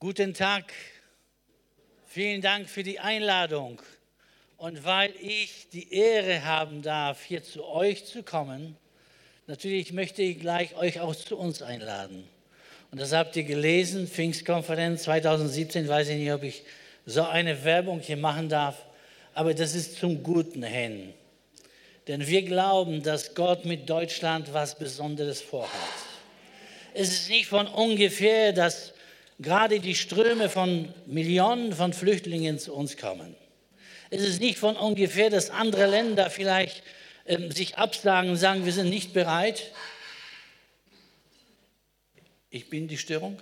Guten Tag. Vielen Dank für die Einladung. Und weil ich die Ehre haben darf, hier zu euch zu kommen, natürlich möchte ich gleich euch auch zu uns einladen. Und das habt ihr gelesen, Pfingstkonferenz 2017, weiß ich nicht, ob ich so eine Werbung hier machen darf, aber das ist zum Guten hin. Denn wir glauben, dass Gott mit Deutschland was Besonderes vorhat. Es ist nicht von ungefähr, dass gerade die Ströme von Millionen von Flüchtlingen zu uns kommen. Es ist nicht von ungefähr, dass andere Länder vielleicht äh, sich absagen und sagen, wir sind nicht bereit. Ich bin die Störung.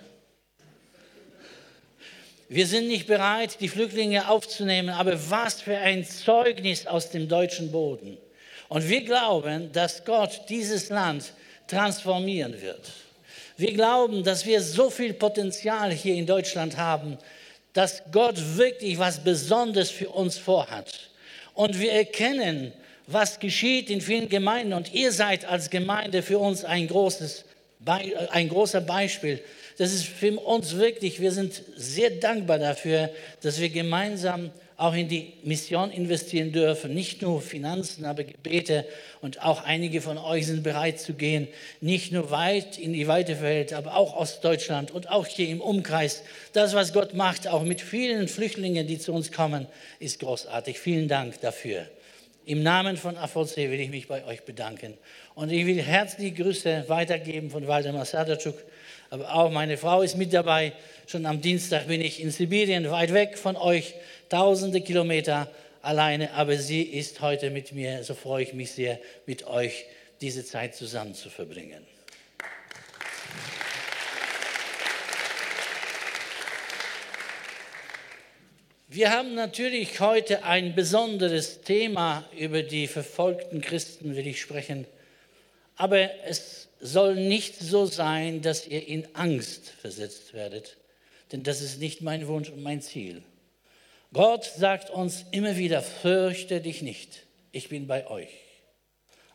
Wir sind nicht bereit, die Flüchtlinge aufzunehmen, aber was für ein Zeugnis aus dem deutschen Boden. Und wir glauben, dass Gott dieses Land transformieren wird. Wir glauben, dass wir so viel Potenzial hier in Deutschland haben, dass Gott wirklich was Besonderes für uns vorhat. Und wir erkennen, was geschieht in vielen Gemeinden. Und ihr seid als Gemeinde für uns ein, großes, ein großer Beispiel. Das ist für uns wirklich, wir sind sehr dankbar dafür, dass wir gemeinsam auch in die Mission investieren dürfen. Nicht nur Finanzen, aber Gebete. Und auch einige von euch sind bereit zu gehen, nicht nur weit in die weite Welt, aber auch Ostdeutschland und auch hier im Umkreis. Das, was Gott macht, auch mit vielen Flüchtlingen, die zu uns kommen, ist großartig. Vielen Dank dafür. Im Namen von AVC will ich mich bei euch bedanken. Und ich will herzliche Grüße weitergeben von Waldemar Sadatschuk. Aber auch meine Frau ist mit dabei. Schon am Dienstag bin ich in Sibirien, weit weg von euch tausende Kilometer alleine, aber sie ist heute mit mir. So freue ich mich sehr, mit euch diese Zeit zusammen zu verbringen. Wir haben natürlich heute ein besonderes Thema über die verfolgten Christen, will ich sprechen. Aber es soll nicht so sein, dass ihr in Angst versetzt werdet, denn das ist nicht mein Wunsch und mein Ziel. Gott sagt uns immer wieder, fürchte dich nicht, ich bin bei euch.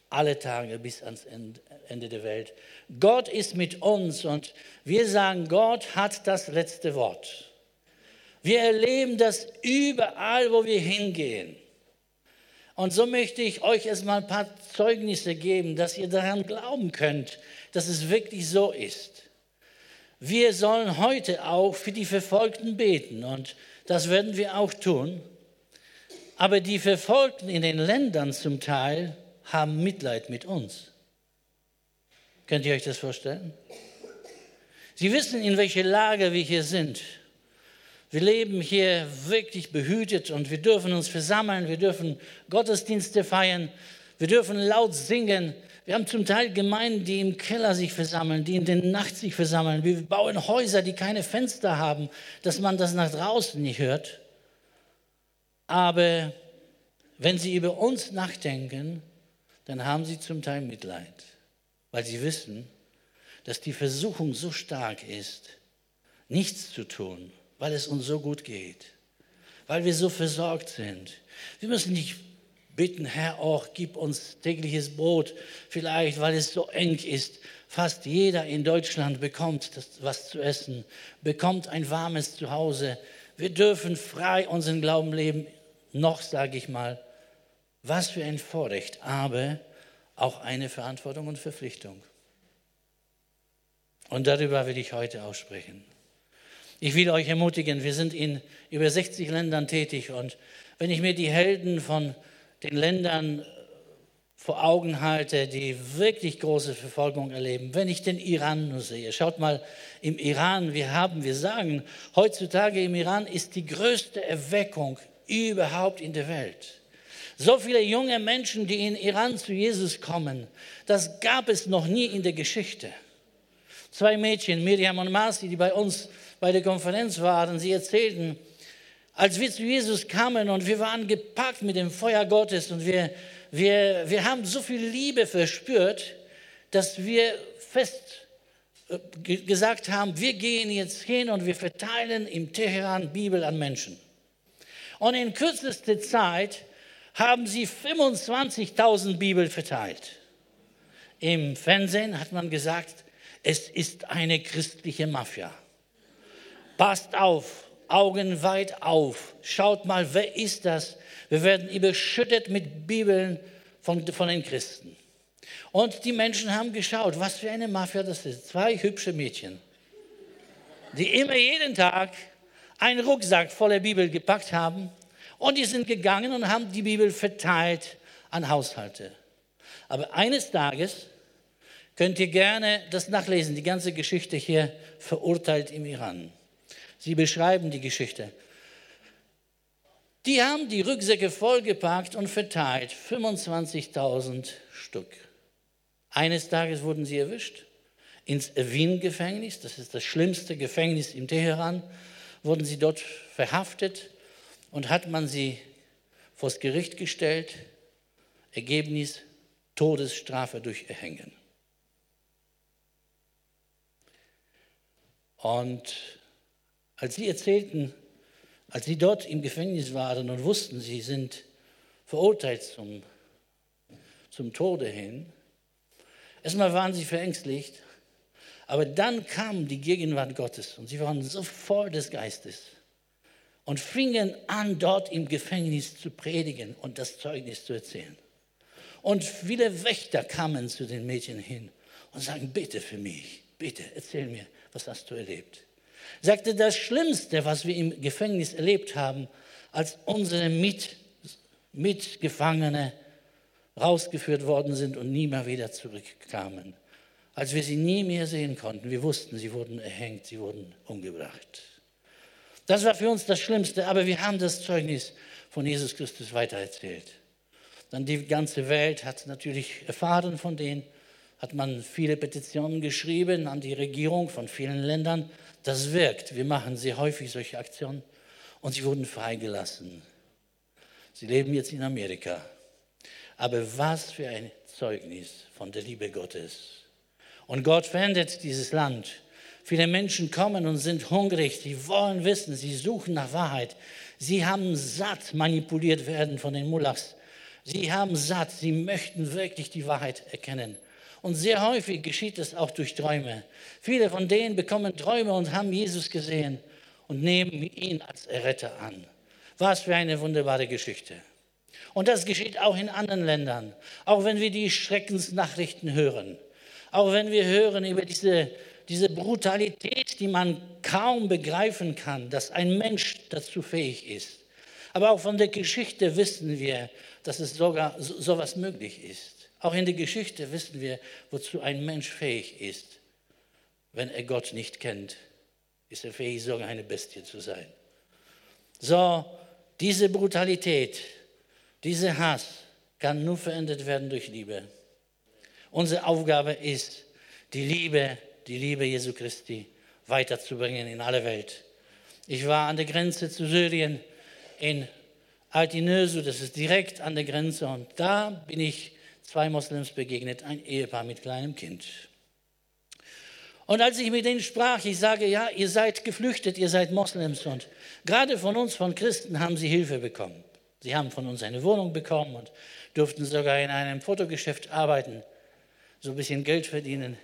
Alle Tage bis ans Ende der Welt. Gott ist mit uns und wir sagen, Gott hat das letzte Wort. Wir erleben das überall, wo wir hingehen. Und so möchte ich euch erstmal ein paar Zeugnisse geben, dass ihr daran glauben könnt, dass es wirklich so ist. Wir sollen heute auch für die Verfolgten beten und das werden wir auch tun. Aber die Verfolgten in den Ländern zum Teil haben Mitleid mit uns. Könnt ihr euch das vorstellen? Sie wissen, in welcher Lage wir hier sind. Wir leben hier wirklich behütet und wir dürfen uns versammeln, wir dürfen Gottesdienste feiern, wir dürfen laut singen. Wir haben zum Teil Gemeinden, die im Keller sich versammeln, die in der Nacht sich versammeln. Wir bauen Häuser, die keine Fenster haben, dass man das nach draußen nicht hört. Aber wenn sie über uns nachdenken, dann haben sie zum Teil Mitleid, weil sie wissen, dass die Versuchung so stark ist, nichts zu tun, weil es uns so gut geht, weil wir so versorgt sind. Wir müssen nicht bitten, Herr, auch gib uns tägliches Brot, vielleicht weil es so eng ist. Fast jeder in Deutschland bekommt das, was zu essen, bekommt ein warmes Zuhause. Wir dürfen frei unseren Glauben leben. Noch sage ich mal, was für ein Vorrecht, aber auch eine Verantwortung und Verpflichtung. Und darüber will ich heute aussprechen. Ich will euch ermutigen, wir sind in über 60 Ländern tätig und wenn ich mir die Helden von den Ländern vor Augen halte, die wirklich große Verfolgung erleben. Wenn ich den Iran nur sehe, schaut mal, im Iran, wir haben, wir sagen, heutzutage im Iran ist die größte Erweckung überhaupt in der Welt. So viele junge Menschen, die in Iran zu Jesus kommen, das gab es noch nie in der Geschichte. Zwei Mädchen, Miriam und Marci, die bei uns bei der Konferenz waren, sie erzählten, als wir zu Jesus kamen und wir waren gepackt mit dem Feuer Gottes und wir, wir, wir haben so viel Liebe verspürt, dass wir fest äh, gesagt haben, wir gehen jetzt hin und wir verteilen im Teheran Bibel an Menschen. Und in kürzester Zeit haben sie 25.000 Bibel verteilt. Im Fernsehen hat man gesagt, es ist eine christliche Mafia. Passt auf, Augen weit auf. Schaut mal, wer ist das? Wir werden überschüttet mit Bibeln von, von den Christen. Und die Menschen haben geschaut, was für eine Mafia das ist. Zwei hübsche Mädchen, die immer jeden Tag einen Rucksack voller Bibel gepackt haben und die sind gegangen und haben die Bibel verteilt an Haushalte. Aber eines Tages könnt ihr gerne das nachlesen, die ganze Geschichte hier verurteilt im Iran. Sie beschreiben die Geschichte. Die haben die Rucksäcke vollgepackt und verteilt, 25.000 Stück. Eines Tages wurden sie erwischt, ins Wien-Gefängnis, das ist das schlimmste Gefängnis in Teheran, wurden sie dort verhaftet und hat man sie vors Gericht gestellt. Ergebnis Todesstrafe durch Erhängen. Und als sie erzählten, als sie dort im Gefängnis waren und wussten, sie sind verurteilt zum, zum Tode hin, erstmal waren sie verängstigt, aber dann kam die Gegenwart Gottes und sie waren so voll des Geistes und fingen an, dort im Gefängnis zu predigen und das Zeugnis zu erzählen. Und viele Wächter kamen zu den Mädchen hin und sagten, bitte für mich, bitte erzähl mir, was hast du erlebt? Sagte, das Schlimmste, was wir im Gefängnis erlebt haben, als unsere Mit Mitgefangene rausgeführt worden sind und nie mehr wieder zurückkamen. Als wir sie nie mehr sehen konnten, wir wussten, sie wurden erhängt, sie wurden umgebracht. Das war für uns das Schlimmste, aber wir haben das Zeugnis von Jesus Christus weitererzählt. Dann die ganze Welt hat natürlich erfahren von denen, hat man viele Petitionen geschrieben an die Regierung von vielen Ländern. Das wirkt. Wir machen sehr häufig solche Aktionen. Und sie wurden freigelassen. Sie leben jetzt in Amerika. Aber was für ein Zeugnis von der Liebe Gottes. Und Gott verändert dieses Land. Viele Menschen kommen und sind hungrig, sie wollen wissen, sie suchen nach Wahrheit. Sie haben satt manipuliert werden von den Mullahs. Sie haben satt, sie möchten wirklich die Wahrheit erkennen. Und sehr häufig geschieht es auch durch Träume. Viele von denen bekommen Träume und haben Jesus gesehen und nehmen ihn als Erretter an. Was für eine wunderbare Geschichte. Und das geschieht auch in anderen Ländern. Auch wenn wir die Schreckensnachrichten hören. Auch wenn wir hören über diese, diese Brutalität, die man kaum begreifen kann, dass ein Mensch dazu fähig ist. Aber auch von der Geschichte wissen wir, dass es sogar so, sowas möglich ist. Auch in der Geschichte wissen wir, wozu ein Mensch fähig ist. Wenn er Gott nicht kennt, ist er fähig, sogar eine Bestie zu sein. So, diese Brutalität, dieser Hass kann nur verändert werden durch Liebe. Unsere Aufgabe ist, die Liebe, die Liebe Jesu Christi weiterzubringen in alle Welt. Ich war an der Grenze zu Syrien in Altinösu, das ist direkt an der Grenze. Und da bin ich zwei Moslems begegnet, ein Ehepaar mit kleinem Kind. Und als ich mit denen sprach, ich sage, ja, ihr seid geflüchtet, ihr seid Moslems und gerade von uns, von Christen, haben sie Hilfe bekommen. Sie haben von uns eine Wohnung bekommen und durften sogar in einem Fotogeschäft arbeiten, so ein bisschen Geld verdienen.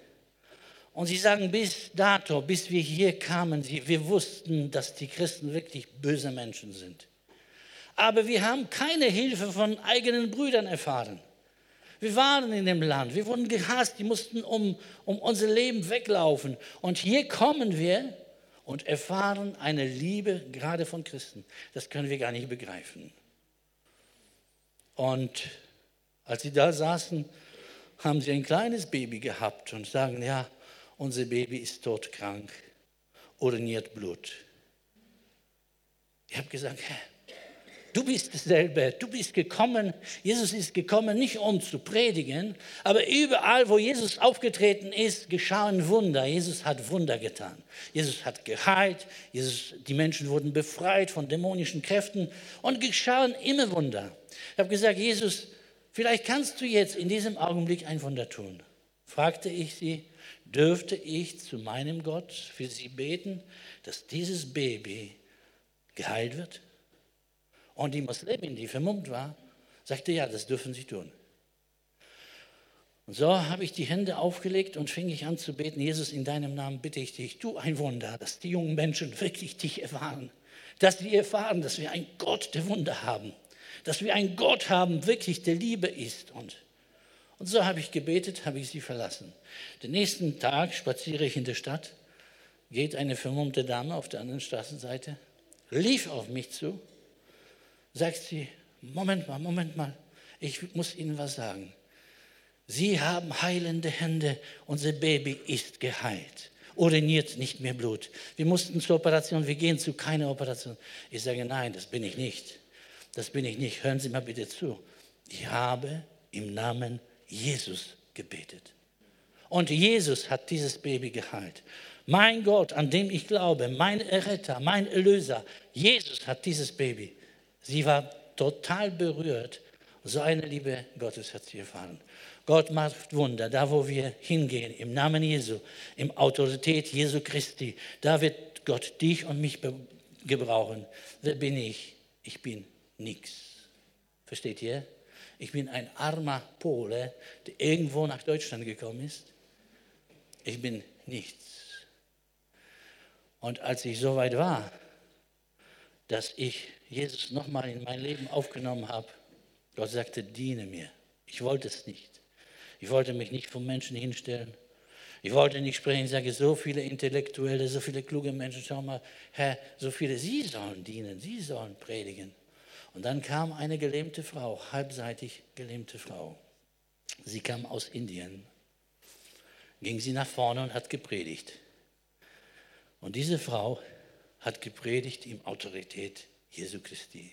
Und sie sagen, bis dato, bis wir hier kamen, wir wussten, dass die Christen wirklich böse Menschen sind aber wir haben keine Hilfe von eigenen Brüdern erfahren. Wir waren in dem Land, wir wurden gehasst, die mussten um, um unser Leben weglaufen. Und hier kommen wir und erfahren eine Liebe gerade von Christen. Das können wir gar nicht begreifen. Und als sie da saßen, haben sie ein kleines Baby gehabt und sagen, ja, unser Baby ist todkrank, uriniert Blut. Ich habe gesagt, Herr, Du bist dasselbe. Du bist gekommen. Jesus ist gekommen, nicht um zu predigen, aber überall, wo Jesus aufgetreten ist, geschahen Wunder. Jesus hat Wunder getan. Jesus hat geheilt. Jesus, die Menschen wurden befreit von dämonischen Kräften und geschahen immer Wunder. Ich habe gesagt, Jesus, vielleicht kannst du jetzt in diesem Augenblick ein Wunder tun. Fragte ich sie, dürfte ich zu meinem Gott für sie beten, dass dieses Baby geheilt wird? Und die Muslimin, die vermummt war, sagte, ja, das dürfen Sie tun. Und so habe ich die Hände aufgelegt und fing ich an zu beten, Jesus, in deinem Namen bitte ich dich, tu ein Wunder, dass die jungen Menschen wirklich dich erfahren. Dass sie erfahren, dass wir einen Gott der Wunder haben. Dass wir einen Gott haben, wirklich der Liebe ist. Und, und so habe ich gebetet, habe ich sie verlassen. Den nächsten Tag spaziere ich in der Stadt, geht eine vermummte Dame auf der anderen Straßenseite, lief auf mich zu, sagt sie, Moment mal, Moment mal, ich muss Ihnen was sagen. Sie haben heilende Hände, unser Baby ist geheilt. Uriniert nicht mehr Blut. Wir mussten zur Operation, wir gehen zu keiner Operation. Ich sage, nein, das bin ich nicht. Das bin ich nicht. Hören Sie mal bitte zu. Ich habe im Namen Jesus gebetet. Und Jesus hat dieses Baby geheilt. Mein Gott, an dem ich glaube, mein Erretter, mein Erlöser, Jesus hat dieses Baby. Sie war total berührt. So eine Liebe Gottes hat sie erfahren. Gott macht Wunder, da wo wir hingehen, im Namen Jesu, im Autorität Jesu Christi, da wird Gott dich und mich gebrauchen. Wer bin ich? Ich bin nichts. Versteht ihr? Ich bin ein armer Pole, der irgendwo nach Deutschland gekommen ist. Ich bin nichts. Und als ich so weit war, dass ich Jesus nochmal in mein Leben aufgenommen habe, Gott sagte, diene mir. Ich wollte es nicht. Ich wollte mich nicht vom Menschen hinstellen. Ich wollte nicht sprechen, ich sage, so viele Intellektuelle, so viele kluge Menschen, schau mal, Herr, so viele, Sie sollen dienen, Sie sollen predigen. Und dann kam eine gelähmte Frau, halbseitig gelähmte Frau. Sie kam aus Indien, ging sie nach vorne und hat gepredigt. Und diese Frau hat gepredigt im Autorität Jesu Christi.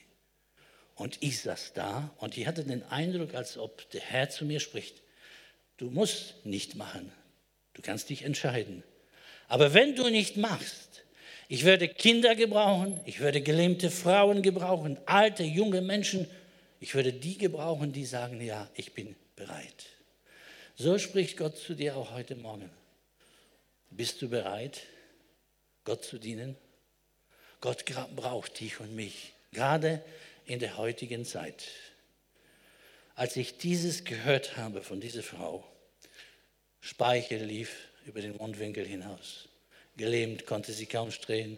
Und ich saß da und ich hatte den Eindruck, als ob der Herr zu mir spricht. Du musst nicht machen. Du kannst dich entscheiden. Aber wenn du nicht machst, ich würde Kinder gebrauchen, ich würde gelähmte Frauen gebrauchen, alte, junge Menschen. Ich würde die gebrauchen, die sagen, ja, ich bin bereit. So spricht Gott zu dir auch heute Morgen. Bist du bereit, Gott zu dienen? Gott braucht dich und mich, gerade in der heutigen Zeit. Als ich dieses gehört habe von dieser Frau, Speichel lief über den Mundwinkel hinaus. Gelähmt konnte sie kaum stehen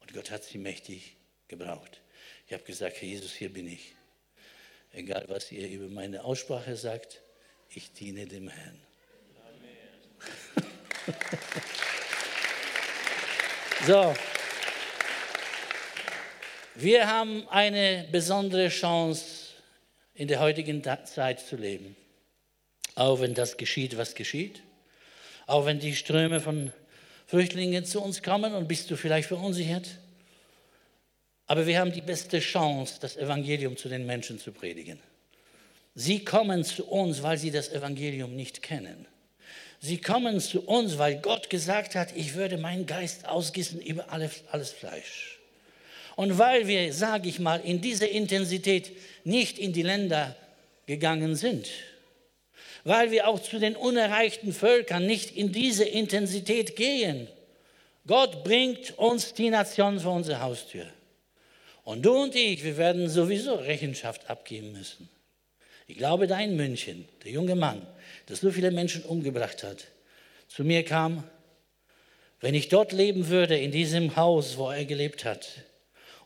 und Gott hat sie mächtig gebraucht. Ich habe gesagt, Herr Jesus, hier bin ich. Egal, was ihr über meine Aussprache sagt, ich diene dem Herrn. so, wir haben eine besondere Chance in der heutigen Zeit zu leben. Auch wenn das geschieht, was geschieht. Auch wenn die Ströme von Flüchtlingen zu uns kommen und bist du vielleicht verunsichert. Aber wir haben die beste Chance, das Evangelium zu den Menschen zu predigen. Sie kommen zu uns, weil sie das Evangelium nicht kennen. Sie kommen zu uns, weil Gott gesagt hat, ich würde meinen Geist ausgießen über alles, alles Fleisch. Und weil wir, sage ich mal, in dieser Intensität nicht in die Länder gegangen sind, weil wir auch zu den unerreichten Völkern nicht in diese Intensität gehen, Gott bringt uns die Nation vor unsere Haustür. Und du und ich, wir werden sowieso Rechenschaft abgeben müssen. Ich glaube, dein München, der junge Mann, der so viele Menschen umgebracht hat, zu mir kam, wenn ich dort leben würde, in diesem Haus, wo er gelebt hat,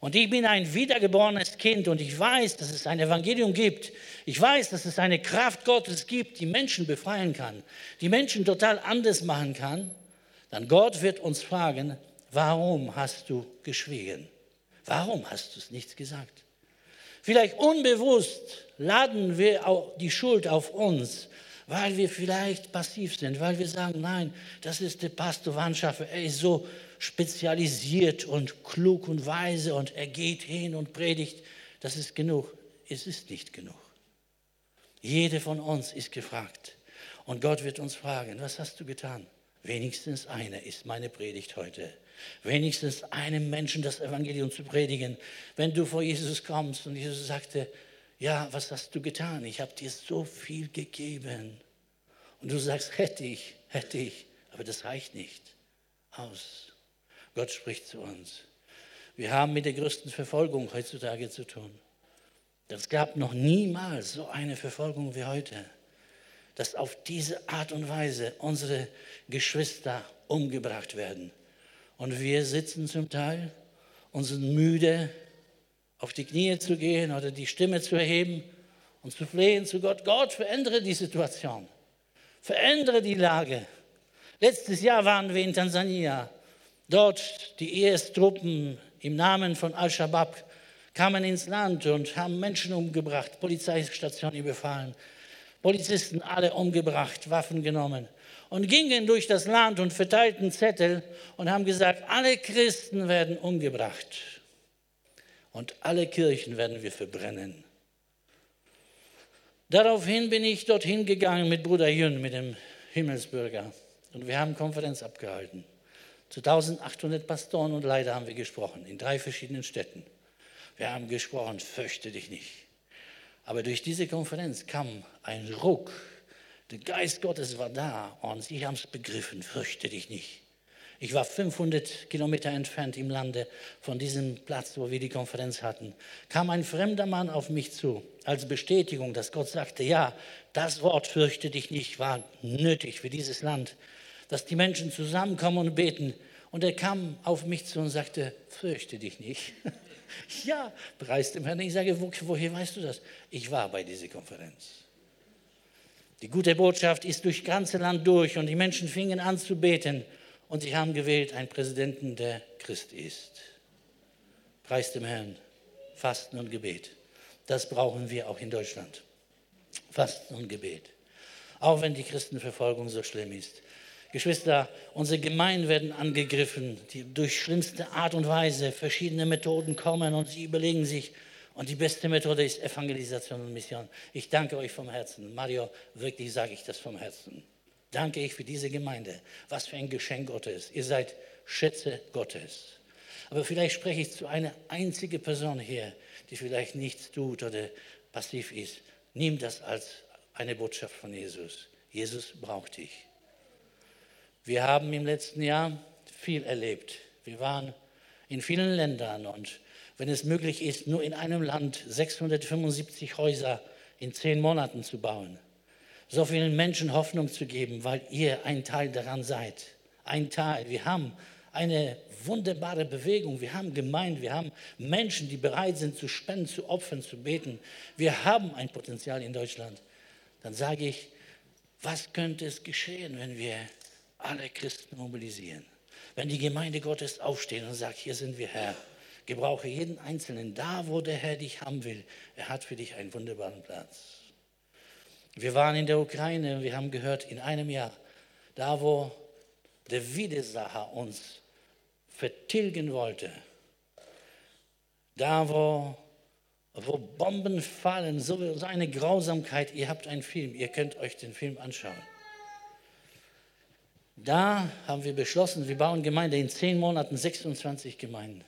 und ich bin ein wiedergeborenes Kind und ich weiß, dass es ein Evangelium gibt. Ich weiß, dass es eine Kraft Gottes gibt, die Menschen befreien kann, die Menschen total anders machen kann. Dann Gott wird uns fragen, warum hast du geschwiegen? Warum hast du es nichts gesagt? Vielleicht unbewusst laden wir auch die Schuld auf uns, weil wir vielleicht passiv sind, weil wir sagen, nein, das ist der Pastor Wandschaffer, er ist so spezialisiert und klug und weise und er geht hin und predigt. Das ist genug. Es ist nicht genug. Jede von uns ist gefragt. Und Gott wird uns fragen, was hast du getan? Wenigstens eine ist meine Predigt heute. Wenigstens einem Menschen das Evangelium zu predigen. Wenn du vor Jesus kommst und Jesus sagte, ja, was hast du getan? Ich habe dir so viel gegeben. Und du sagst, hätte ich, hätte ich, aber das reicht nicht aus. Gott spricht zu uns. Wir haben mit der größten Verfolgung heutzutage zu tun. Es gab noch niemals so eine Verfolgung wie heute. dass auf diese Art und Weise unsere Geschwister umgebracht werden. Und wir sitzen zum Teil und sind müde, auf die Knie zu gehen oder die Stimme zu erheben und zu flehen zu Gott. Gott, verändere die Situation. Verändere die Lage. Letztes Jahr waren wir in Tansania. Dort die IS-Truppen im Namen von Al-Shabaab kamen ins Land und haben Menschen umgebracht, Polizeistationen überfallen, Polizisten alle umgebracht, Waffen genommen und gingen durch das Land und verteilten Zettel und haben gesagt, alle Christen werden umgebracht und alle Kirchen werden wir verbrennen. Daraufhin bin ich dorthin gegangen mit Bruder Jün, mit dem Himmelsbürger. Und wir haben Konferenz abgehalten. Zu 1800 Pastoren und Leiter haben wir gesprochen, in drei verschiedenen Städten. Wir haben gesprochen, fürchte dich nicht. Aber durch diese Konferenz kam ein Ruck. Der Geist Gottes war da und sie haben es begriffen, fürchte dich nicht. Ich war 500 Kilometer entfernt im Lande von diesem Platz, wo wir die Konferenz hatten. Kam ein fremder Mann auf mich zu, als Bestätigung, dass Gott sagte, ja, das Wort fürchte dich nicht war nötig für dieses Land, dass die Menschen zusammenkommen und beten. Und er kam auf mich zu und sagte, fürchte dich nicht. ja, preis dem Herrn. Ich sage, wo, woher weißt du das? Ich war bei dieser Konferenz. Die gute Botschaft ist durch ganze Land durch und die Menschen fingen an zu beten. Und sie haben gewählt einen Präsidenten, der Christ ist. Preis dem Herrn. Fasten und Gebet. Das brauchen wir auch in Deutschland. Fasten und Gebet. Auch wenn die Christenverfolgung so schlimm ist. Geschwister, unsere Gemeinden werden angegriffen, die durch schlimmste Art und Weise verschiedene Methoden kommen und sie überlegen sich, und die beste Methode ist Evangelisation und Mission. Ich danke euch vom Herzen. Mario, wirklich sage ich das vom Herzen danke ich für diese Gemeinde. Was für ein Geschenk Gottes. Ihr seid Schätze Gottes. Aber vielleicht spreche ich zu einer einzigen Person hier, die vielleicht nichts tut oder passiv ist. Nimm das als eine Botschaft von Jesus. Jesus braucht dich. Wir haben im letzten Jahr viel erlebt. Wir waren in vielen Ländern und wenn es möglich ist, nur in einem Land 675 Häuser in zehn Monaten zu bauen so vielen Menschen Hoffnung zu geben, weil ihr ein Teil daran seid. Ein Teil. Wir haben eine wunderbare Bewegung. Wir haben Gemeinden, wir haben Menschen, die bereit sind zu spenden, zu opfern, zu beten. Wir haben ein Potenzial in Deutschland. Dann sage ich, was könnte es geschehen, wenn wir alle Christen mobilisieren? Wenn die Gemeinde Gottes aufsteht und sagt, hier sind wir Herr. Gebrauche jeden Einzelnen da, wo der Herr dich haben will. Er hat für dich einen wunderbaren Platz. Wir waren in der Ukraine, wir haben gehört, in einem Jahr, da wo der Widersacher uns vertilgen wollte, da wo, wo Bomben fallen, so, so eine Grausamkeit, ihr habt einen Film, ihr könnt euch den Film anschauen. Da haben wir beschlossen, wir bauen Gemeinde in zehn Monaten 26 Gemeinden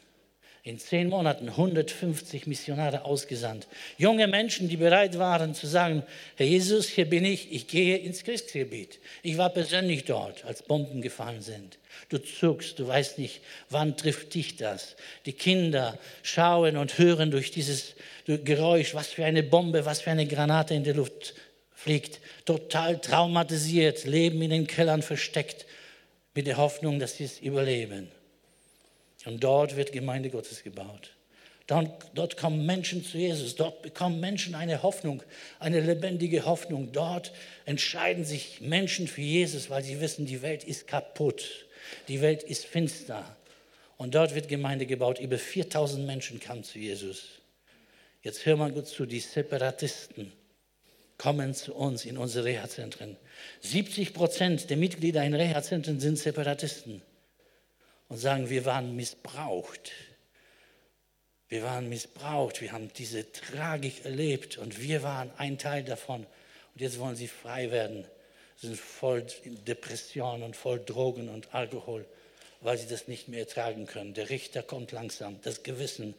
in zehn Monaten 150 Missionare ausgesandt. Junge Menschen, die bereit waren zu sagen, Herr Jesus, hier bin ich, ich gehe ins Kriegsgebiet. Ich war persönlich dort, als Bomben gefallen sind. Du zuckst, du weißt nicht, wann trifft dich das. Die Kinder schauen und hören durch dieses Geräusch, was für eine Bombe, was für eine Granate in der Luft fliegt. Total traumatisiert, leben in den Kellern versteckt, mit der Hoffnung, dass sie es überleben. Und dort wird Gemeinde Gottes gebaut. Dort, dort kommen Menschen zu Jesus. Dort bekommen Menschen eine Hoffnung, eine lebendige Hoffnung. Dort entscheiden sich Menschen für Jesus, weil sie wissen, die Welt ist kaputt. Die Welt ist finster. Und dort wird Gemeinde gebaut. Über 4000 Menschen kamen zu Jesus. Jetzt hör mal gut zu, die Separatisten kommen zu uns in unsere Reha-Zentren. 70 Prozent der Mitglieder in Reha-Zentren sind Separatisten und sagen, wir waren missbraucht. Wir waren missbraucht, wir haben diese Tragik erlebt und wir waren ein Teil davon. Und jetzt wollen sie frei werden, sind voll Depression und voll Drogen und Alkohol, weil sie das nicht mehr ertragen können. Der Richter kommt langsam, das Gewissen,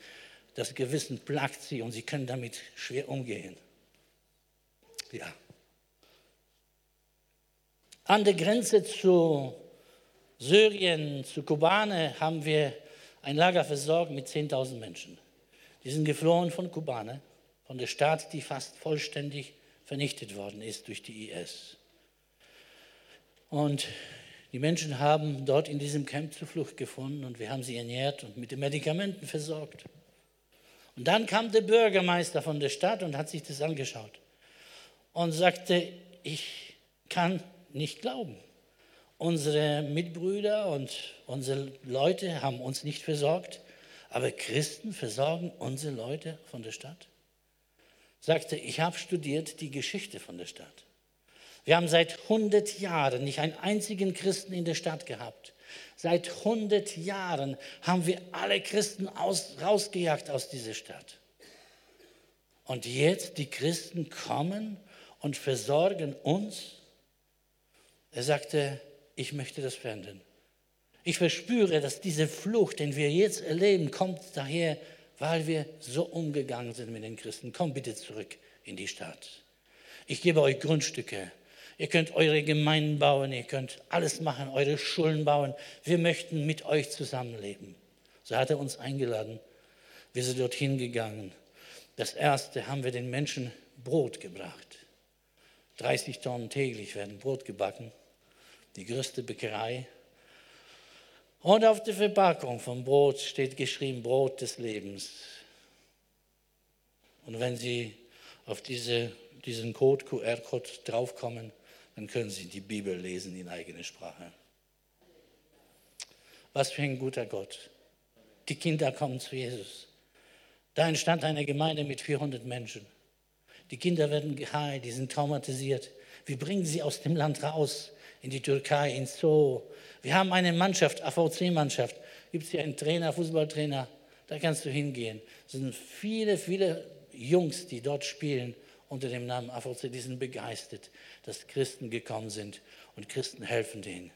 das Gewissen plagt sie und sie können damit schwer umgehen. Ja. An der Grenze zu Syrien, zu Kobane haben wir ein Lager versorgt mit 10.000 Menschen. Die sind geflohen von Kobane, von der Stadt, die fast vollständig vernichtet worden ist durch die IS. Und die Menschen haben dort in diesem Camp Zuflucht gefunden und wir haben sie ernährt und mit den Medikamenten versorgt. Und dann kam der Bürgermeister von der Stadt und hat sich das angeschaut und sagte, ich kann nicht glauben. Unsere Mitbrüder und unsere Leute haben uns nicht versorgt, aber Christen versorgen unsere Leute von der Stadt. Sagte, ich habe studiert die Geschichte von der Stadt. Wir haben seit 100 Jahren nicht einen einzigen Christen in der Stadt gehabt. Seit 100 Jahren haben wir alle Christen aus, rausgejagt aus dieser Stadt. Und jetzt die Christen kommen und versorgen uns. Er sagte, ich möchte das verändern. Ich verspüre, dass diese Flucht, den wir jetzt erleben, kommt daher, weil wir so umgegangen sind mit den Christen. Komm bitte zurück in die Stadt. Ich gebe euch Grundstücke. Ihr könnt eure Gemeinden bauen, ihr könnt alles machen, eure Schulen bauen. Wir möchten mit euch zusammenleben. So hat er uns eingeladen. Wir sind dorthin gegangen. Das erste haben wir den Menschen Brot gebracht. 30 Tonnen täglich werden Brot gebacken. Die größte Bäckerei. Und auf der Verpackung vom Brot steht geschrieben Brot des Lebens. Und wenn Sie auf diese, diesen Code, QR-Code draufkommen, dann können Sie die Bibel lesen in eigener Sprache. Was für ein guter Gott. Die Kinder kommen zu Jesus. Da entstand eine Gemeinde mit 400 Menschen. Die Kinder werden geheilt, die sind traumatisiert. Wir bringen sie aus dem Land raus, in die Türkei, ins Zoo. Wir haben eine Mannschaft, AVC-Mannschaft. Gibt es hier einen Trainer, Fußballtrainer? Da kannst du hingehen. Es sind viele, viele Jungs, die dort spielen unter dem Namen AVC, die sind begeistert, dass Christen gekommen sind und Christen helfen denen.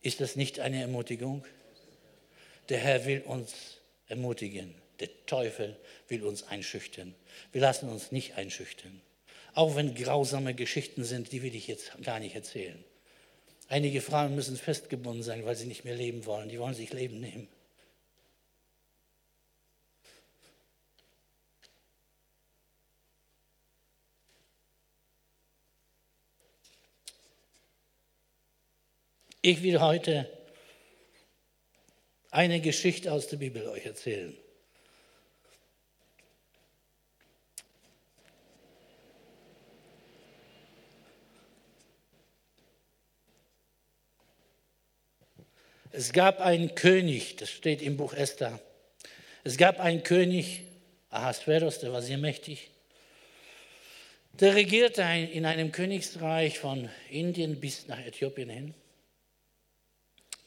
Ist das nicht eine Ermutigung? Der Herr will uns ermutigen. Der Teufel will uns einschüchtern. Wir lassen uns nicht einschüchtern. Auch wenn grausame Geschichten sind, die will ich jetzt gar nicht erzählen. Einige Frauen müssen festgebunden sein, weil sie nicht mehr leben wollen. Die wollen sich Leben nehmen. Ich will heute eine Geschichte aus der Bibel euch erzählen. Es gab einen König, das steht im Buch Esther. Es gab einen König, Ahasveros, der war sehr mächtig. Der regierte in einem Königsreich von Indien bis nach Äthiopien hin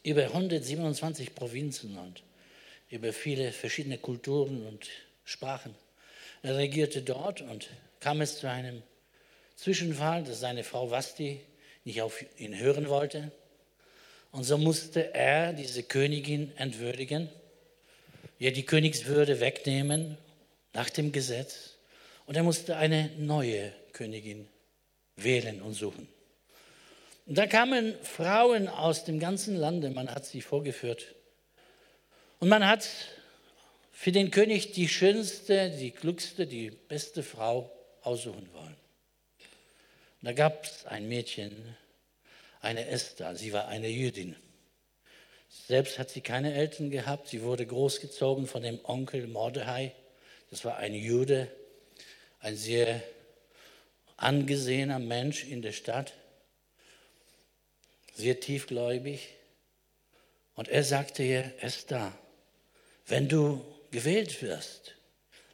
über 127 Provinzen und über viele verschiedene Kulturen und Sprachen. Er regierte dort und kam es zu einem Zwischenfall, dass seine Frau Vasti nicht auf ihn hören wollte. Und so musste er diese Königin entwürdigen, ihr die Königswürde wegnehmen nach dem Gesetz. Und er musste eine neue Königin wählen und suchen. Und da kamen Frauen aus dem ganzen Lande, man hat sie vorgeführt. Und man hat für den König die schönste, die klügste, die beste Frau aussuchen wollen. Und da gab es ein Mädchen, eine Esther, sie war eine Jüdin. Selbst hat sie keine Eltern gehabt, sie wurde großgezogen von dem Onkel Mordechai, das war ein Jude, ein sehr angesehener Mensch in der Stadt sehr tiefgläubig. Und er sagte ihr, Esther, wenn du gewählt wirst,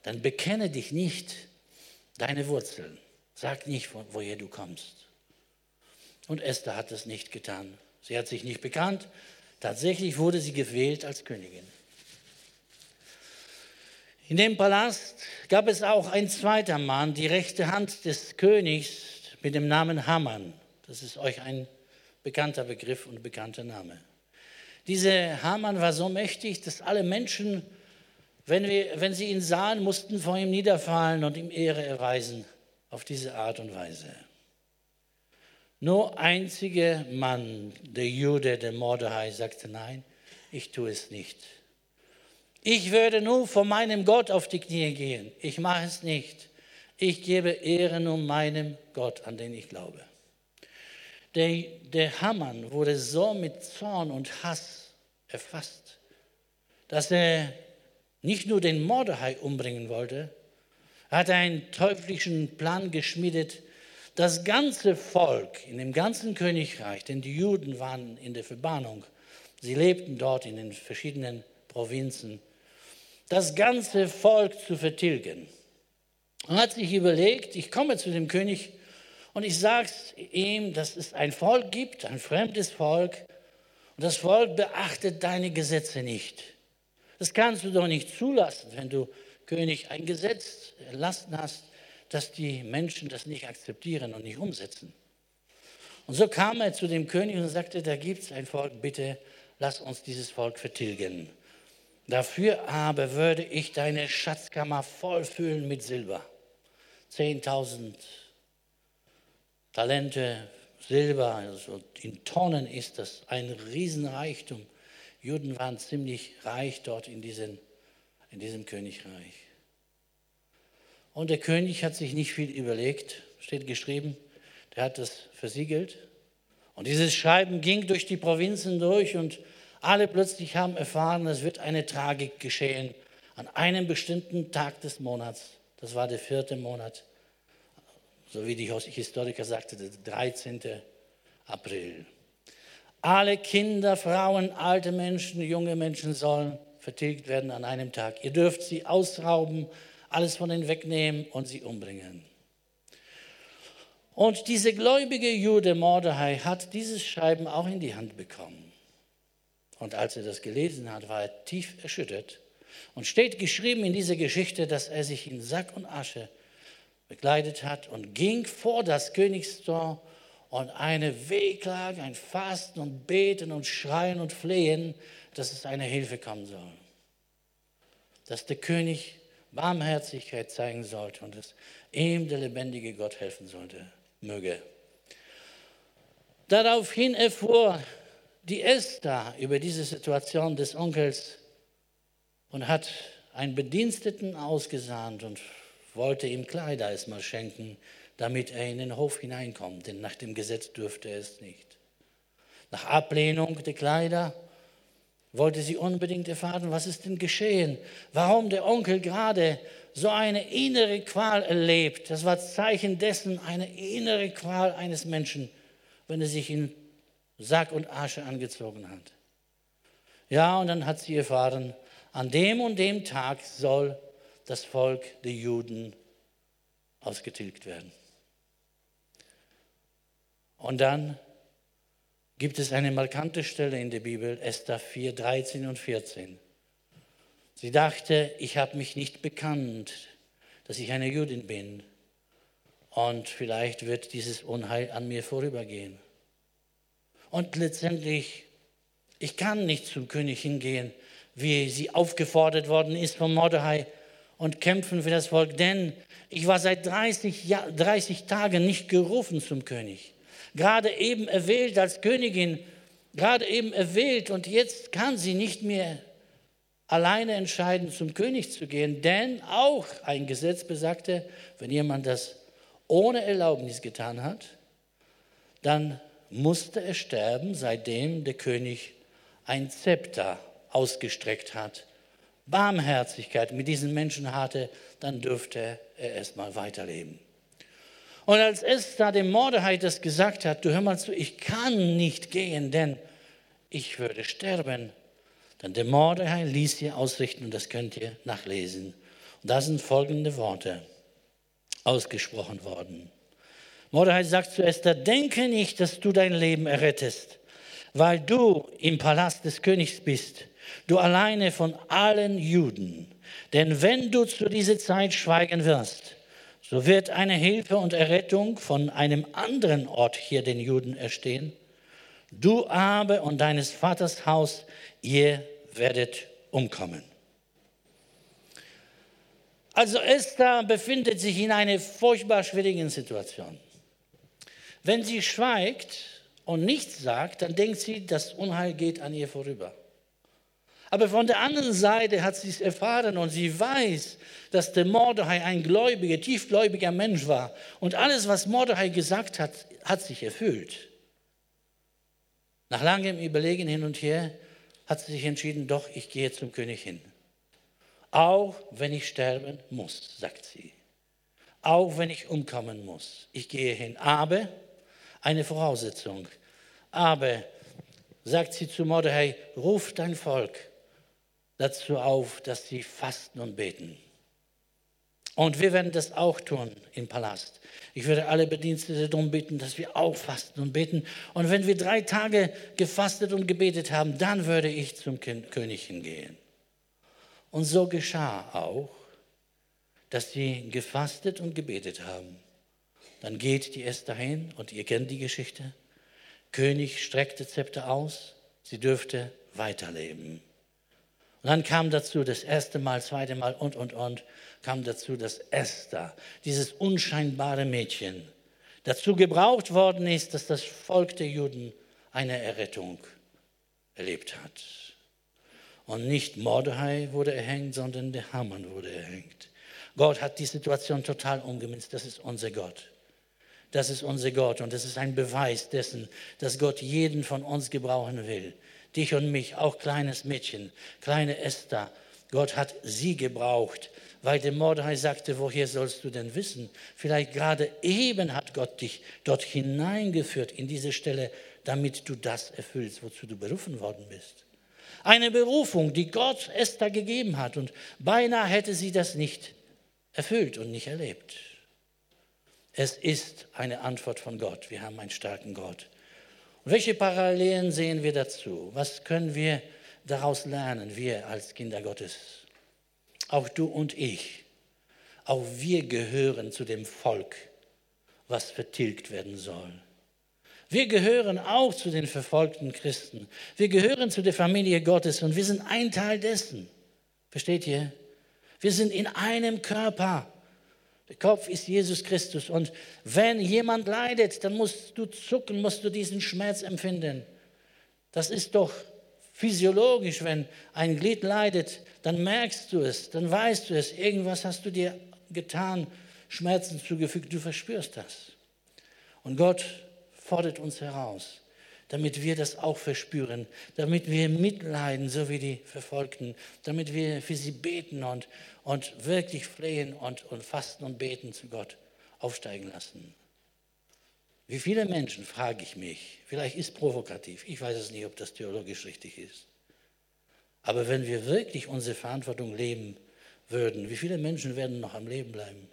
dann bekenne dich nicht deine Wurzeln. Sag nicht, woher du kommst. Und Esther hat es nicht getan. Sie hat sich nicht bekannt. Tatsächlich wurde sie gewählt als Königin. In dem Palast gab es auch ein zweiter Mann, die rechte Hand des Königs mit dem Namen Haman. Das ist euch ein bekannter Begriff und bekannter Name. Dieser Haman war so mächtig, dass alle Menschen, wenn, wir, wenn sie ihn sahen, mussten vor ihm niederfallen und ihm Ehre erweisen auf diese Art und Weise. Nur einziger Mann, der Jude, der Mordechai, sagte, nein, ich tue es nicht. Ich würde nur vor meinem Gott auf die Knie gehen. Ich mache es nicht. Ich gebe Ehre nur meinem Gott, an den ich glaube. Der, der Hamann wurde so mit Zorn und Hass erfasst, dass er nicht nur den Mordechai umbringen wollte, er hat einen teuflischen Plan geschmiedet, das ganze Volk in dem ganzen Königreich, denn die Juden waren in der Verbannung, sie lebten dort in den verschiedenen Provinzen, das ganze Volk zu vertilgen. Und hat sich überlegt, ich komme zu dem König und ich sage ihm, dass es ein Volk gibt, ein fremdes Volk, und das Volk beachtet deine Gesetze nicht. Das kannst du doch nicht zulassen, wenn du König ein Gesetz erlassen hast, dass die Menschen das nicht akzeptieren und nicht umsetzen. Und so kam er zu dem König und sagte, da gibt es ein Volk, bitte lass uns dieses Volk vertilgen. Dafür aber würde ich deine Schatzkammer vollfüllen mit Silber. 10.000 Talente Silber, also in Tonnen ist das ein Riesenreichtum. Juden waren ziemlich reich dort in, diesen, in diesem Königreich. Und der König hat sich nicht viel überlegt, steht geschrieben, der hat das versiegelt. Und dieses Schreiben ging durch die Provinzen durch und alle plötzlich haben erfahren, es wird eine Tragik geschehen an einem bestimmten Tag des Monats. Das war der vierte Monat, so wie die Historiker sagten, der 13. April. Alle Kinder, Frauen, alte Menschen, junge Menschen sollen vertilgt werden an einem Tag. Ihr dürft sie ausrauben, alles von ihnen wegnehmen und sie umbringen. Und diese gläubige Jude Mordechai hat dieses Schreiben auch in die Hand bekommen. Und als er das gelesen hat, war er tief erschüttert. Und steht geschrieben in dieser Geschichte, dass er sich in Sack und Asche bekleidet hat und ging vor das Königstor und eine Wehklage, ein Fasten und Beten und Schreien und Flehen, dass es eine Hilfe kommen soll. Dass der König Barmherzigkeit zeigen sollte und dass ihm der lebendige Gott helfen sollte, möge. Daraufhin erfuhr die Esther über diese Situation des Onkels und hat einen Bediensteten ausgesandt und wollte ihm Kleider erstmal schenken, damit er in den Hof hineinkommt, denn nach dem Gesetz dürfte er es nicht. Nach Ablehnung der Kleider wollte sie unbedingt erfahren, was ist denn geschehen, warum der Onkel gerade so eine innere Qual erlebt. Das war Zeichen dessen, eine innere Qual eines Menschen, wenn er sich in Sack und Asche angezogen hat. Ja, und dann hat sie erfahren, an dem und dem Tag soll das Volk der Juden ausgetilgt werden. Und dann gibt es eine markante Stelle in der Bibel, Esther 4, 13 und 14. Sie dachte, ich habe mich nicht bekannt, dass ich eine Jüdin bin und vielleicht wird dieses Unheil an mir vorübergehen. Und letztendlich, ich kann nicht zum König hingehen, wie sie aufgefordert worden ist von Mordechai und kämpfen für das Volk, denn ich war seit 30, Jahr, 30 Tagen nicht gerufen zum König. Gerade eben erwählt als Königin, gerade eben erwählt und jetzt kann sie nicht mehr alleine entscheiden, zum König zu gehen, denn auch ein Gesetz besagte, wenn jemand das ohne Erlaubnis getan hat, dann musste er sterben, seitdem der König ein Zepter ausgestreckt hat, Barmherzigkeit mit diesen Menschen hatte, dann dürfte er erstmal weiterleben. Und als Esther dem Mordechai das gesagt hat, du hör mal zu, ich kann nicht gehen, denn ich würde sterben. Dann der Mordechai ließ sie ausrichten und das könnt ihr nachlesen. Und da sind folgende Worte ausgesprochen worden. Mordechai sagt zu Esther, denke nicht, dass du dein Leben errettest, weil du im Palast des Königs bist, du alleine von allen Juden. Denn wenn du zu dieser Zeit schweigen wirst, so wird eine Hilfe und Errettung von einem anderen Ort hier den Juden erstehen. Du aber und deines Vaters Haus, ihr werdet umkommen. Also Esther befindet sich in einer furchtbar schwierigen Situation. Wenn sie schweigt und nichts sagt, dann denkt sie, das Unheil geht an ihr vorüber. Aber von der anderen Seite hat sie es erfahren und sie weiß, dass der Mordechai ein gläubiger, tiefgläubiger Mensch war. Und alles, was Mordechai gesagt hat, hat sich erfüllt. Nach langem Überlegen hin und her hat sie sich entschieden, doch, ich gehe zum König hin. Auch wenn ich sterben muss, sagt sie. Auch wenn ich umkommen muss, ich gehe hin. Aber eine Voraussetzung. Aber, sagt sie zu Mordechai, ruf dein Volk dazu auf, dass sie fasten und beten. Und wir werden das auch tun im Palast. Ich würde alle Bedienstete darum bitten, dass wir auch fasten und beten. Und wenn wir drei Tage gefastet und gebetet haben, dann würde ich zum König hingehen. Und so geschah auch, dass sie gefastet und gebetet haben. Dann geht die Esther hin und ihr kennt die Geschichte. König streckte Zepter aus, sie dürfte weiterleben. Und dann kam dazu das erste Mal, zweite Mal und, und, und, kam dazu, dass Esther, dieses unscheinbare Mädchen, dazu gebraucht worden ist, dass das Volk der Juden eine Errettung erlebt hat. Und nicht Mordechai wurde erhängt, sondern der Hamann wurde erhängt. Gott hat die Situation total umgemünzt. Das ist unser Gott. Das ist unser Gott und das ist ein Beweis dessen, dass Gott jeden von uns gebrauchen will. Dich und mich, auch kleines Mädchen, kleine Esther. Gott hat sie gebraucht, weil der Mordechai sagte, woher sollst du denn wissen? Vielleicht gerade eben hat Gott dich dort hineingeführt in diese Stelle, damit du das erfüllst, wozu du berufen worden bist. Eine Berufung, die Gott Esther gegeben hat und beinahe hätte sie das nicht erfüllt und nicht erlebt. Es ist eine Antwort von Gott. Wir haben einen starken Gott. Welche Parallelen sehen wir dazu? Was können wir daraus lernen, wir als Kinder Gottes? Auch du und ich, auch wir gehören zu dem Volk, was vertilgt werden soll. Wir gehören auch zu den verfolgten Christen. Wir gehören zu der Familie Gottes und wir sind ein Teil dessen. Versteht ihr? Wir sind in einem Körper. Der Kopf ist Jesus Christus. Und wenn jemand leidet, dann musst du zucken, musst du diesen Schmerz empfinden. Das ist doch physiologisch, wenn ein Glied leidet, dann merkst du es, dann weißt du es. Irgendwas hast du dir getan, Schmerzen zugefügt, du verspürst das. Und Gott fordert uns heraus damit wir das auch verspüren, damit wir mitleiden, so wie die Verfolgten, damit wir für sie beten und, und wirklich flehen und, und fasten und beten zu Gott aufsteigen lassen. Wie viele Menschen, frage ich mich, vielleicht ist provokativ, ich weiß es nicht, ob das theologisch richtig ist, aber wenn wir wirklich unsere Verantwortung leben würden, wie viele Menschen werden noch am Leben bleiben?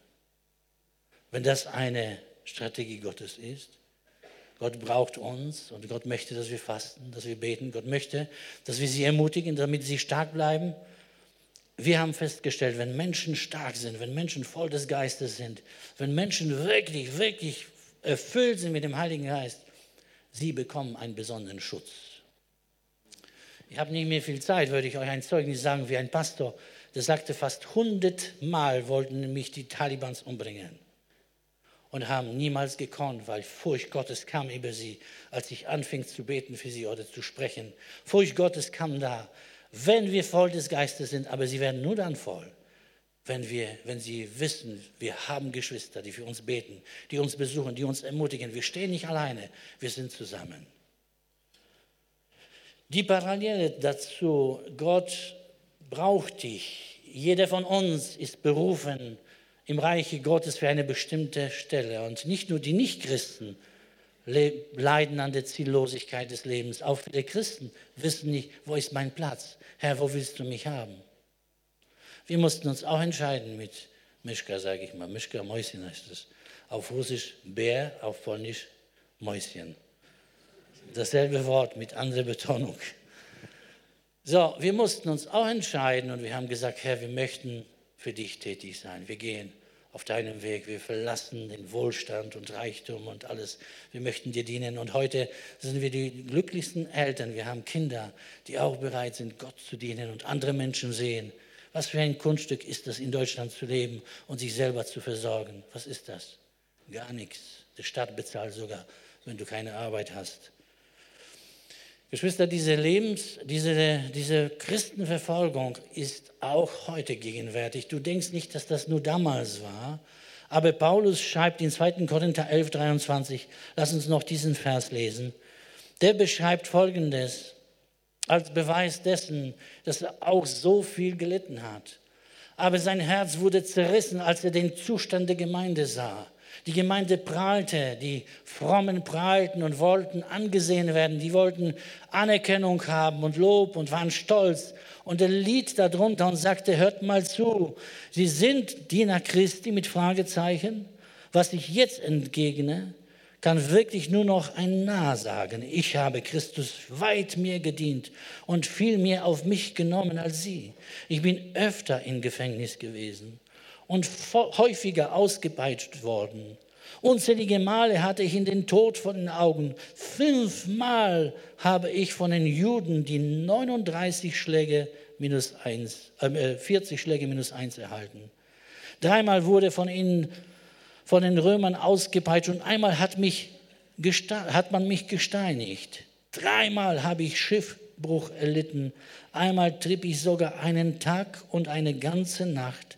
Wenn das eine Strategie Gottes ist? Gott braucht uns und Gott möchte, dass wir fasten, dass wir beten. Gott möchte, dass wir sie ermutigen, damit sie stark bleiben. Wir haben festgestellt, wenn Menschen stark sind, wenn Menschen voll des Geistes sind, wenn Menschen wirklich, wirklich erfüllt sind mit dem Heiligen Geist, sie bekommen einen besonderen Schutz. Ich habe nicht mehr viel Zeit, würde ich euch ein Zeugnis sagen, wie ein Pastor, der sagte, fast hundertmal wollten mich die Talibans umbringen und haben niemals gekonnt, weil Furcht Gottes kam über sie, als ich anfing zu beten für sie oder zu sprechen. Furcht Gottes kam da, wenn wir voll des Geistes sind, aber sie werden nur dann voll, wenn, wir, wenn sie wissen, wir haben Geschwister, die für uns beten, die uns besuchen, die uns ermutigen. Wir stehen nicht alleine, wir sind zusammen. Die Parallele dazu, Gott braucht dich. Jeder von uns ist berufen, im Reiche Gottes für eine bestimmte Stelle. Und nicht nur die Nichtchristen leiden an der Ziellosigkeit des Lebens. Auch viele Christen wissen nicht, wo ist mein Platz? Herr, wo willst du mich haben? Wir mussten uns auch entscheiden mit Mischka, sage ich mal. Mischka Mäuschen heißt es. Auf Russisch Bär, auf Polnisch Mäuschen. Dasselbe Wort mit anderer Betonung. So, wir mussten uns auch entscheiden und wir haben gesagt, Herr, wir möchten für dich tätig sein. Wir gehen auf deinem Weg. Wir verlassen den Wohlstand und Reichtum und alles. Wir möchten dir dienen. Und heute sind wir die glücklichsten Eltern. Wir haben Kinder, die auch bereit sind, Gott zu dienen und andere Menschen sehen. Was für ein Kunststück ist das, in Deutschland zu leben und sich selber zu versorgen? Was ist das? Gar nichts. Der Staat bezahlt sogar, wenn du keine Arbeit hast. Geschwister, diese Lebens, diese, diese Christenverfolgung ist auch heute gegenwärtig. Du denkst nicht, dass das nur damals war, aber Paulus schreibt in 2. Korinther 11, 23, lass uns noch diesen Vers lesen. der beschreibt Folgendes als Beweis dessen, dass er auch so viel gelitten hat. Aber sein Herz wurde zerrissen, als er den Zustand der Gemeinde sah. Die Gemeinde prahlte, die Frommen prahlten und wollten angesehen werden, die wollten Anerkennung haben und Lob und waren stolz. Und er lied darunter und sagte, hört mal zu, Sie sind Diener Christi mit Fragezeichen. Was ich jetzt entgegne, kann wirklich nur noch ein Narr sagen. Ich habe Christus weit mehr gedient und viel mehr auf mich genommen als Sie. Ich bin öfter im Gefängnis gewesen und häufiger ausgepeitscht worden. Unzählige Male hatte ich in den Tod vor den Augen. Fünfmal habe ich von den Juden die 39 Schläge minus eins, äh, 40 Schläge minus eins erhalten. Dreimal wurde von ihnen von den Römern ausgepeitscht und einmal hat, mich hat man mich gesteinigt. Dreimal habe ich Schiffbruch erlitten. Einmal trieb ich sogar einen Tag und eine ganze Nacht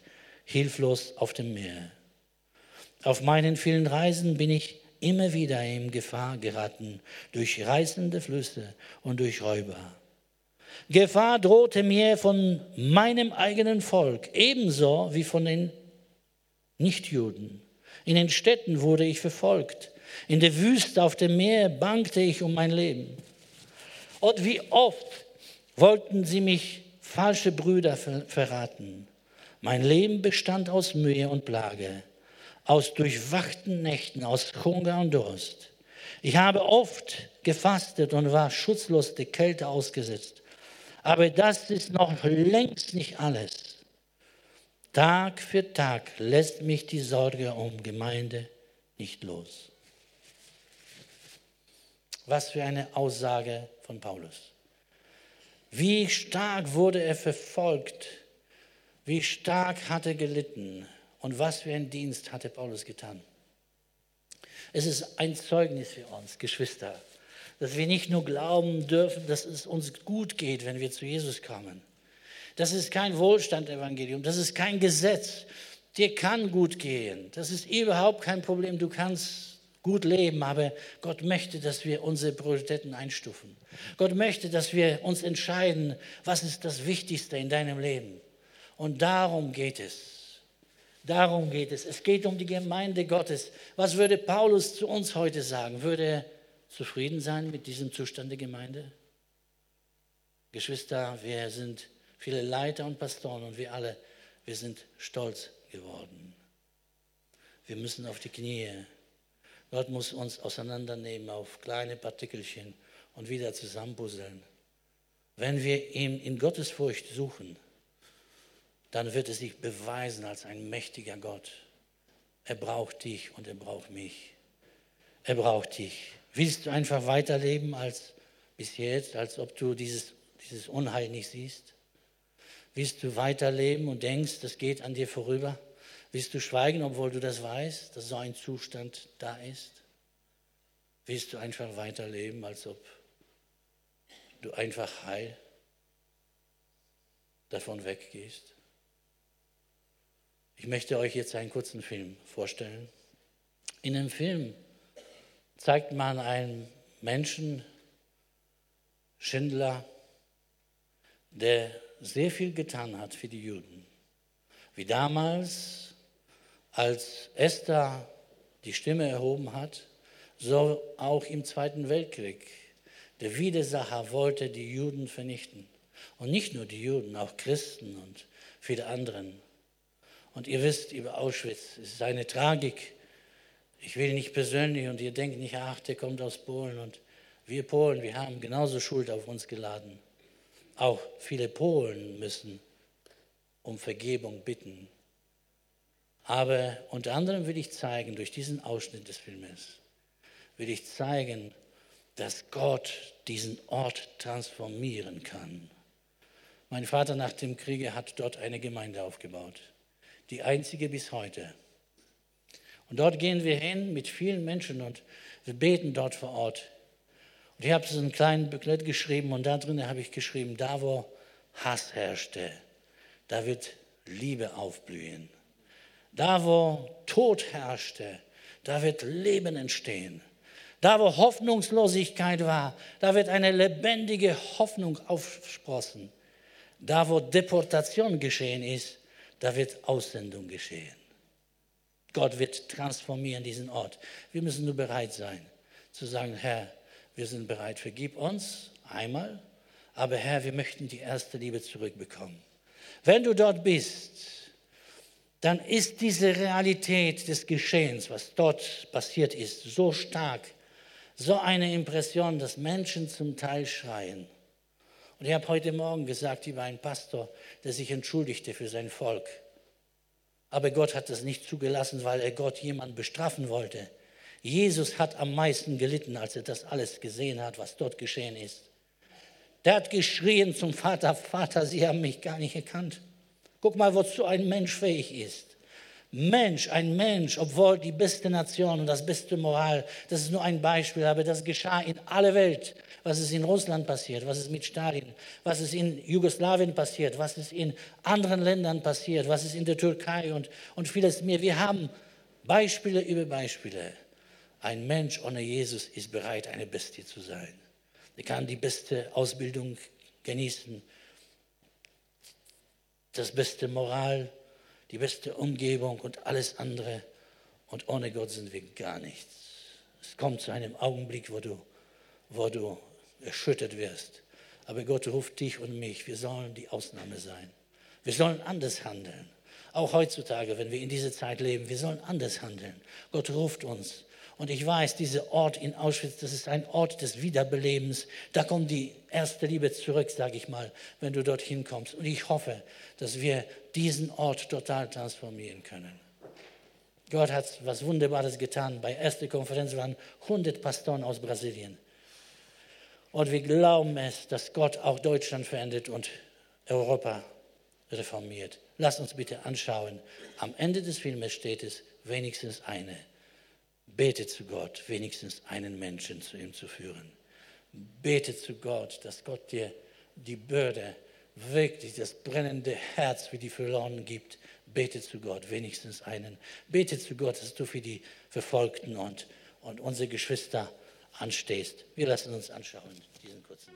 hilflos auf dem Meer. Auf meinen vielen Reisen bin ich immer wieder in Gefahr geraten durch reißende Flüsse und durch Räuber. Gefahr drohte mir von meinem eigenen Volk, ebenso wie von den Nichtjuden. In den Städten wurde ich verfolgt. In der Wüste auf dem Meer bangte ich um mein Leben. Und wie oft wollten sie mich falsche Brüder verraten. Mein Leben bestand aus Mühe und Plage, aus durchwachten Nächten, aus Hunger und Durst. Ich habe oft gefastet und war schutzlos der Kälte ausgesetzt. Aber das ist noch längst nicht alles. Tag für Tag lässt mich die Sorge um Gemeinde nicht los. Was für eine Aussage von Paulus. Wie stark wurde er verfolgt, wie stark hat er gelitten und was für einen Dienst hatte Paulus getan. Es ist ein Zeugnis für uns, Geschwister, dass wir nicht nur glauben dürfen, dass es uns gut geht, wenn wir zu Jesus kommen, das ist kein Wohlstand-Evangelium, das ist kein Gesetz. Dir kann gut gehen, das ist überhaupt kein Problem, du kannst gut leben, aber Gott möchte, dass wir unsere Prioritäten einstufen. Gott möchte, dass wir uns entscheiden, was ist das Wichtigste in deinem Leben. Und darum geht es. Darum geht es. Es geht um die Gemeinde Gottes. Was würde Paulus zu uns heute sagen? Würde er zufrieden sein mit diesem Zustand der Gemeinde? Geschwister, wir sind viele Leiter und Pastoren und wir alle, wir sind stolz geworden. Wir müssen auf die Knie. Gott muss uns auseinandernehmen auf kleine Partikelchen und wieder zusammenpuzzeln. Wenn wir ihn in Gottes Furcht suchen, dann wird es sich beweisen als ein mächtiger Gott. Er braucht dich und er braucht mich. Er braucht dich. Willst du einfach weiterleben als bis jetzt, als ob du dieses, dieses Unheil nicht siehst? Willst du weiterleben und denkst, das geht an dir vorüber? Willst du schweigen, obwohl du das weißt, dass so ein Zustand da ist? Willst du einfach weiterleben, als ob du einfach heil davon weggehst? Ich möchte euch jetzt einen kurzen Film vorstellen. In dem Film zeigt man einen Menschen, Schindler, der sehr viel getan hat für die Juden. Wie damals, als Esther die Stimme erhoben hat, so auch im Zweiten Weltkrieg. Der Widersacher wollte die Juden vernichten. Und nicht nur die Juden, auch Christen und viele anderen. Und ihr wisst über Auschwitz, es ist eine Tragik. Ich will nicht persönlich und ihr denkt nicht, ach, der kommt aus Polen und wir Polen, wir haben genauso Schuld auf uns geladen. Auch viele Polen müssen um Vergebung bitten. Aber unter anderem will ich zeigen, durch diesen Ausschnitt des Filmes, will ich zeigen, dass Gott diesen Ort transformieren kann. Mein Vater nach dem Kriege hat dort eine Gemeinde aufgebaut, die einzige bis heute. Und dort gehen wir hin mit vielen Menschen und wir beten dort vor Ort. Und ich habe so einen kleinen Booklet geschrieben und da drin habe ich geschrieben, da wo Hass herrschte, da wird Liebe aufblühen. Da wo Tod herrschte, da wird Leben entstehen. Da, wo Hoffnungslosigkeit war, da wird eine lebendige Hoffnung aufsprossen. Da, wo Deportation geschehen ist, da wird Aussendung geschehen. Gott wird transformieren diesen Ort. Wir müssen nur bereit sein zu sagen, Herr, wir sind bereit, vergib uns einmal, aber Herr, wir möchten die erste Liebe zurückbekommen. Wenn du dort bist, dann ist diese Realität des Geschehens, was dort passiert ist, so stark, so eine Impression, dass Menschen zum Teil schreien. Und ich habe heute Morgen gesagt über einen Pastor, der sich entschuldigte für sein Volk. Aber Gott hat das nicht zugelassen, weil er Gott jemanden bestrafen wollte. Jesus hat am meisten gelitten, als er das alles gesehen hat, was dort geschehen ist. Der hat geschrien zum Vater, Vater, Sie haben mich gar nicht erkannt. Guck mal, wozu ein Mensch fähig ist. Mensch, ein Mensch, obwohl die beste Nation und das beste Moral, das ist nur ein Beispiel, aber das geschah in aller Welt. Was ist in Russland passiert, was ist mit Stalin, was ist in Jugoslawien passiert, was ist in anderen Ländern passiert, was ist in der Türkei und, und vieles mehr. Wir haben Beispiele über Beispiele. Ein Mensch ohne Jesus ist bereit, eine Bestie zu sein. Er kann die beste Ausbildung genießen, das beste Moral, die beste Umgebung und alles andere. Und ohne Gott sind wir gar nichts. Es kommt zu einem Augenblick, wo du, wo du erschüttert wirst. Aber Gott ruft dich und mich. Wir sollen die Ausnahme sein. Wir sollen anders handeln. Auch heutzutage, wenn wir in dieser Zeit leben, wir sollen anders handeln. Gott ruft uns. Und ich weiß, dieser Ort in Auschwitz, das ist ein Ort des Wiederbelebens. Da kommt die erste Liebe zurück, sage ich mal, wenn du dorthin kommst. Und ich hoffe, dass wir diesen Ort total transformieren können. Gott hat was Wunderbares getan. Bei der ersten Konferenz waren 100 Pastoren aus Brasilien. Und wir glauben es, dass Gott auch Deutschland verändert und Europa reformiert. Lass uns bitte anschauen. Am Ende des Filmes steht es wenigstens eine. Bete zu Gott, wenigstens einen Menschen zu ihm zu führen. Bete zu Gott, dass Gott dir die Bürde, wirklich das brennende Herz für die Verlorenen gibt. Bete zu Gott, wenigstens einen. Bete zu Gott, dass du für die Verfolgten und, und unsere Geschwister anstehst. Wir lassen uns anschauen, diesen kurzen.